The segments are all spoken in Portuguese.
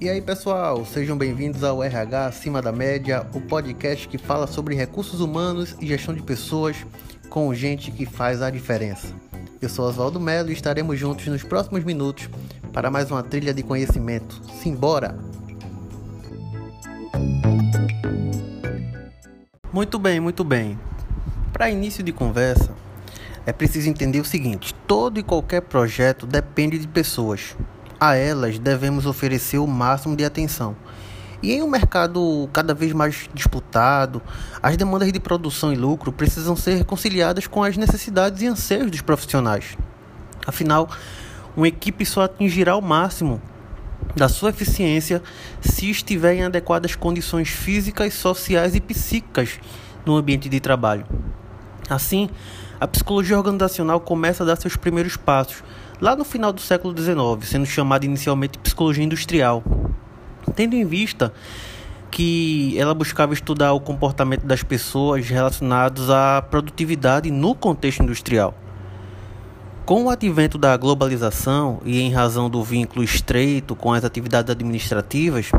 E aí pessoal, sejam bem-vindos ao RH Acima da Média, o podcast que fala sobre recursos humanos e gestão de pessoas com gente que faz a diferença. Eu sou Oswaldo Melo e estaremos juntos nos próximos minutos para mais uma trilha de conhecimento. Simbora! Muito bem, muito bem. Para início de conversa, é preciso entender o seguinte: todo e qualquer projeto depende de pessoas a elas devemos oferecer o máximo de atenção. E em um mercado cada vez mais disputado, as demandas de produção e lucro precisam ser conciliadas com as necessidades e anseios dos profissionais. Afinal, uma equipe só atingirá o máximo da sua eficiência se estiver em adequadas condições físicas, sociais e psíquicas no ambiente de trabalho. Assim, a psicologia organizacional começa a dar seus primeiros passos lá no final do século XIX, sendo chamada inicialmente psicologia industrial, tendo em vista que ela buscava estudar o comportamento das pessoas relacionados à produtividade no contexto industrial. Com o advento da globalização e em razão do vínculo estreito com as atividades administrativas,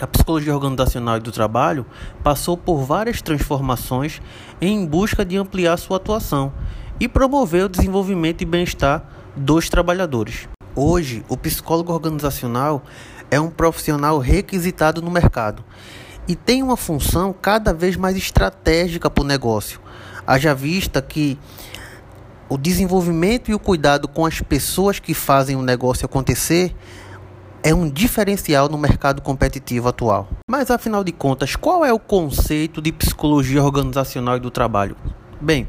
a psicologia organizacional e do trabalho passou por várias transformações em busca de ampliar sua atuação e promover o desenvolvimento e bem-estar dos trabalhadores. Hoje, o psicólogo organizacional é um profissional requisitado no mercado e tem uma função cada vez mais estratégica para o negócio. Haja vista que o desenvolvimento e o cuidado com as pessoas que fazem o negócio acontecer é um diferencial no mercado competitivo atual. Mas afinal de contas, qual é o conceito de psicologia organizacional e do trabalho? Bem,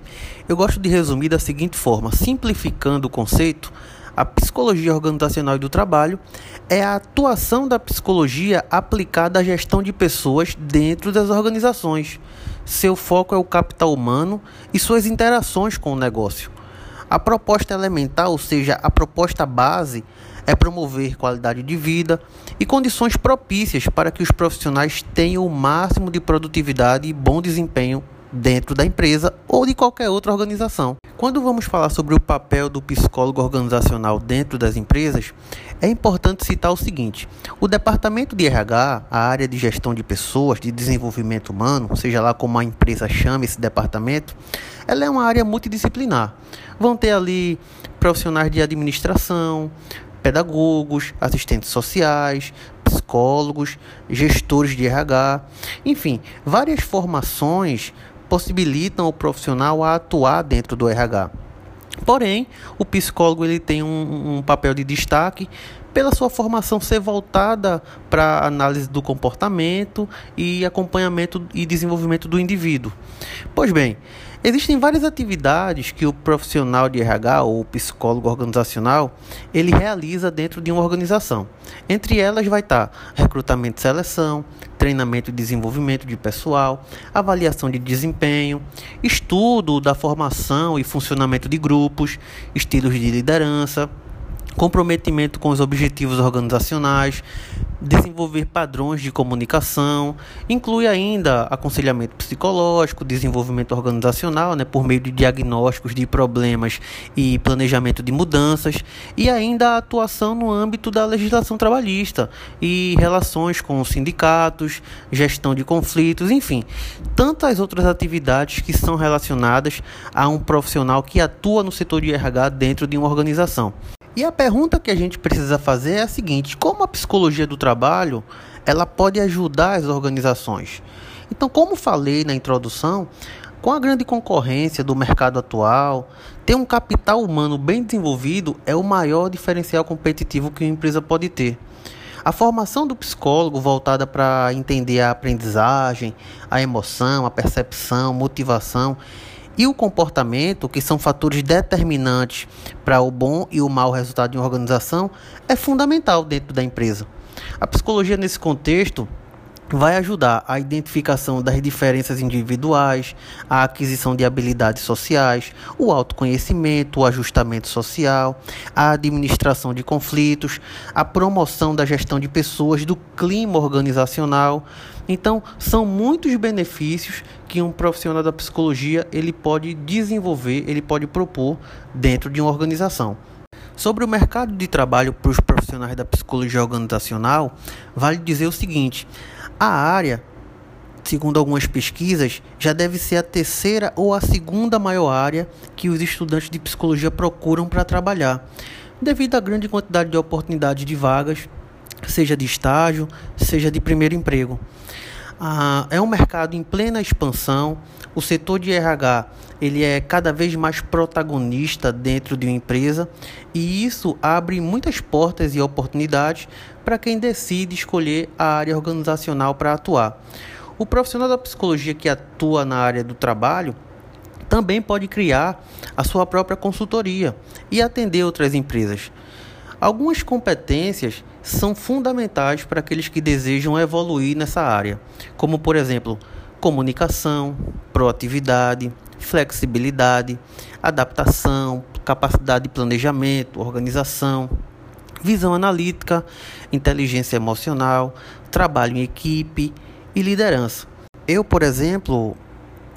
eu gosto de resumir da seguinte forma: simplificando o conceito, a psicologia organizacional e do trabalho é a atuação da psicologia aplicada à gestão de pessoas dentro das organizações. Seu foco é o capital humano e suas interações com o negócio. A proposta elementar, ou seja, a proposta base, é promover qualidade de vida e condições propícias para que os profissionais tenham o máximo de produtividade e bom desempenho dentro da empresa ou de qualquer outra organização. Quando vamos falar sobre o papel do psicólogo organizacional dentro das empresas, é importante citar o seguinte: o departamento de RH, a área de gestão de pessoas, de desenvolvimento humano, seja lá como a empresa chama esse departamento, ela é uma área multidisciplinar. Vão ter ali profissionais de administração, pedagogos, assistentes sociais, psicólogos, gestores de RH, enfim, várias formações possibilitam o profissional a atuar dentro do RH. Porém, o psicólogo ele tem um, um papel de destaque pela sua formação ser voltada para análise do comportamento e acompanhamento e desenvolvimento do indivíduo. Pois bem, Existem várias atividades que o profissional de RH ou psicólogo organizacional ele realiza dentro de uma organização. Entre elas vai estar recrutamento e seleção, treinamento e desenvolvimento de pessoal, avaliação de desempenho, estudo da formação e funcionamento de grupos, estilos de liderança, comprometimento com os objetivos organizacionais, desenvolver padrões de comunicação, inclui ainda aconselhamento psicológico, desenvolvimento organizacional, né, por meio de diagnósticos de problemas e planejamento de mudanças, e ainda a atuação no âmbito da legislação trabalhista e relações com os sindicatos, gestão de conflitos, enfim, tantas outras atividades que são relacionadas a um profissional que atua no setor de RH dentro de uma organização. E a pergunta que a gente precisa fazer é a seguinte: como a psicologia do trabalho ela pode ajudar as organizações? Então, como falei na introdução, com a grande concorrência do mercado atual, ter um capital humano bem desenvolvido é o maior diferencial competitivo que uma empresa pode ter. A formação do psicólogo voltada para entender a aprendizagem, a emoção, a percepção, motivação e o comportamento, que são fatores determinantes para o bom e o mau resultado de uma organização, é fundamental dentro da empresa. A psicologia, nesse contexto, vai ajudar a identificação das diferenças individuais, a aquisição de habilidades sociais, o autoconhecimento, o ajustamento social, a administração de conflitos, a promoção da gestão de pessoas, do clima organizacional. Então, são muitos benefícios que um profissional da psicologia ele pode desenvolver, ele pode propor dentro de uma organização. Sobre o mercado de trabalho para os profissionais da psicologia organizacional, vale dizer o seguinte: a área, segundo algumas pesquisas, já deve ser a terceira ou a segunda maior área que os estudantes de psicologia procuram para trabalhar, devido à grande quantidade de oportunidades de vagas, seja de estágio, seja de primeiro emprego. Ah, é um mercado em plena expansão. O setor de RH ele é cada vez mais protagonista dentro de uma empresa e isso abre muitas portas e oportunidades para quem decide escolher a área organizacional para atuar. O profissional da psicologia que atua na área do trabalho também pode criar a sua própria consultoria e atender outras empresas. Algumas competências são fundamentais para aqueles que desejam evoluir nessa área, como por exemplo, comunicação, proatividade, flexibilidade, adaptação, capacidade de planejamento, organização, visão analítica, inteligência emocional, trabalho em equipe e liderança. Eu, por exemplo,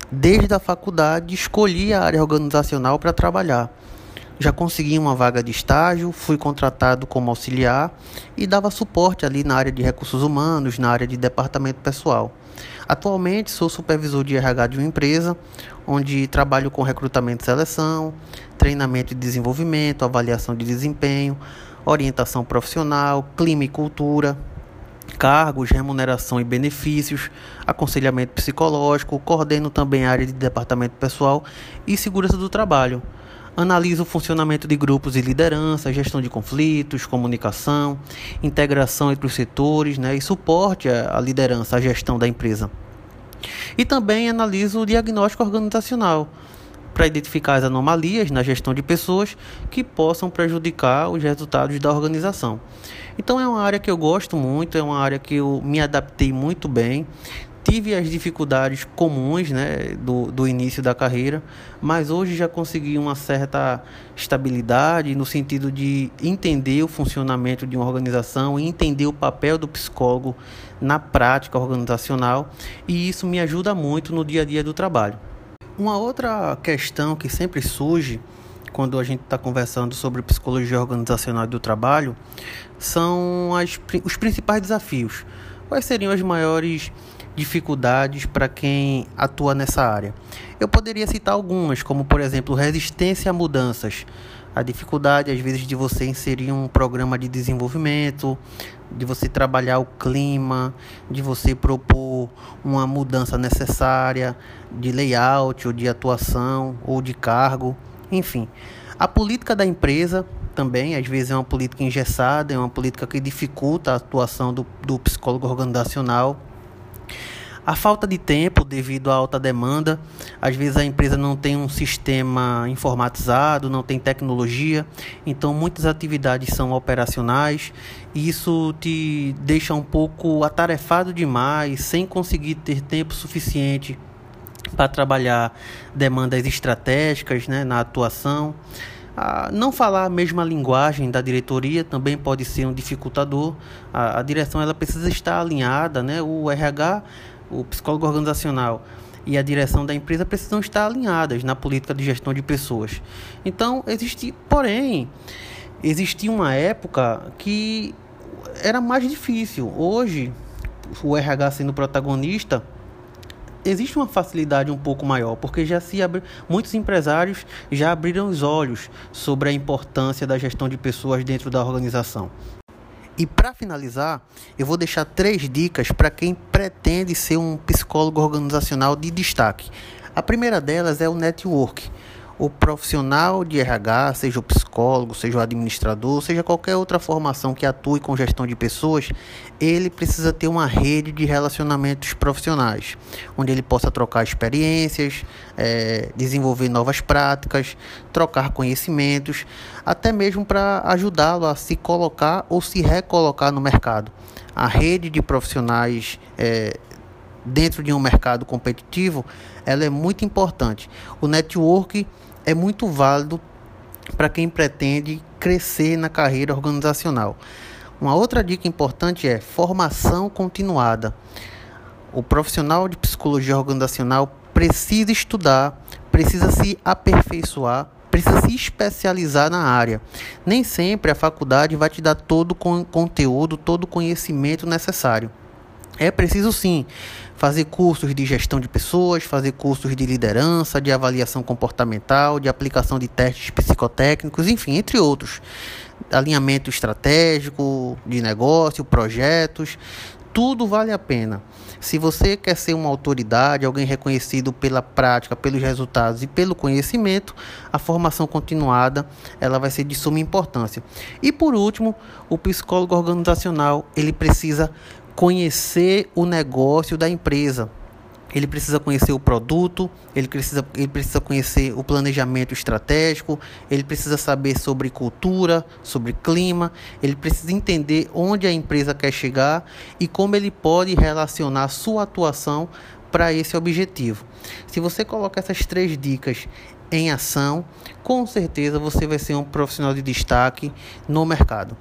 desde a faculdade escolhi a área organizacional para trabalhar já consegui uma vaga de estágio, fui contratado como auxiliar e dava suporte ali na área de recursos humanos, na área de departamento pessoal. Atualmente sou supervisor de RH de uma empresa, onde trabalho com recrutamento e seleção, treinamento e desenvolvimento, avaliação de desempenho, orientação profissional, clima e cultura, cargos, remuneração e benefícios, aconselhamento psicológico, coordeno também a área de departamento pessoal e segurança do trabalho analisa o funcionamento de grupos e liderança, gestão de conflitos, comunicação, integração entre os setores né, e suporte à liderança, à gestão da empresa. E também analisa o diagnóstico organizacional para identificar as anomalias na gestão de pessoas que possam prejudicar os resultados da organização. Então é uma área que eu gosto muito, é uma área que eu me adaptei muito bem tive as dificuldades comuns né, do, do início da carreira, mas hoje já consegui uma certa estabilidade no sentido de entender o funcionamento de uma organização entender o papel do psicólogo na prática organizacional, e isso me ajuda muito no dia a dia do trabalho. Uma outra questão que sempre surge quando a gente está conversando sobre psicologia organizacional do trabalho são as, os principais desafios. Quais seriam as maiores dificuldades para quem atua nessa área. Eu poderia citar algumas, como por exemplo, resistência a mudanças. A dificuldade, às vezes, de você inserir um programa de desenvolvimento, de você trabalhar o clima, de você propor uma mudança necessária de layout ou de atuação ou de cargo, enfim. A política da empresa também, às vezes, é uma política engessada, é uma política que dificulta a atuação do, do psicólogo organizacional. A falta de tempo devido à alta demanda, às vezes a empresa não tem um sistema informatizado, não tem tecnologia, então muitas atividades são operacionais e isso te deixa um pouco atarefado demais, sem conseguir ter tempo suficiente para trabalhar demandas estratégicas né, na atuação. Não falar a mesma linguagem da diretoria também pode ser um dificultador. A, a direção ela precisa estar alinhada, né? O RH o psicólogo organizacional e a direção da empresa precisam estar alinhadas na política de gestão de pessoas. Então, existe, porém, existia uma época que era mais difícil. Hoje, o RH sendo protagonista, existe uma facilidade um pouco maior, porque já se abre, muitos empresários já abriram os olhos sobre a importância da gestão de pessoas dentro da organização. E para finalizar, eu vou deixar três dicas para quem pretende ser um psicólogo organizacional de destaque. A primeira delas é o network o profissional de RH, seja o psicólogo, seja o administrador, seja qualquer outra formação que atue com gestão de pessoas, ele precisa ter uma rede de relacionamentos profissionais, onde ele possa trocar experiências, é, desenvolver novas práticas, trocar conhecimentos, até mesmo para ajudá-lo a se colocar ou se recolocar no mercado. A rede de profissionais é, dentro de um mercado competitivo, ela é muito importante. O network é muito válido para quem pretende crescer na carreira organizacional. Uma outra dica importante é formação continuada. O profissional de psicologia organizacional precisa estudar, precisa se aperfeiçoar, precisa se especializar na área. Nem sempre a faculdade vai te dar todo o conteúdo, todo o conhecimento necessário. É preciso sim fazer cursos de gestão de pessoas, fazer cursos de liderança, de avaliação comportamental, de aplicação de testes psicotécnicos, enfim, entre outros. Alinhamento estratégico de negócio, projetos, tudo vale a pena. Se você quer ser uma autoridade, alguém reconhecido pela prática, pelos resultados e pelo conhecimento, a formação continuada ela vai ser de suma importância. E por último, o psicólogo organizacional ele precisa conhecer o negócio da empresa. Ele precisa conhecer o produto, ele precisa, ele precisa conhecer o planejamento estratégico, ele precisa saber sobre cultura, sobre clima, ele precisa entender onde a empresa quer chegar e como ele pode relacionar sua atuação para esse objetivo. Se você coloca essas três dicas em ação, com certeza você vai ser um profissional de destaque no mercado.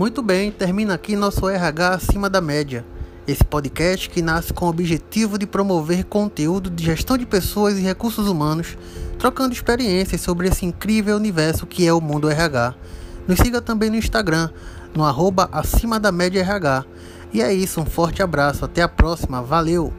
Muito bem, termina aqui nosso RH acima da média. Esse podcast que nasce com o objetivo de promover conteúdo de gestão de pessoas e recursos humanos, trocando experiências sobre esse incrível universo que é o mundo RH. Nos siga também no Instagram, no arroba acima da média RH. E é isso, um forte abraço, até a próxima, valeu!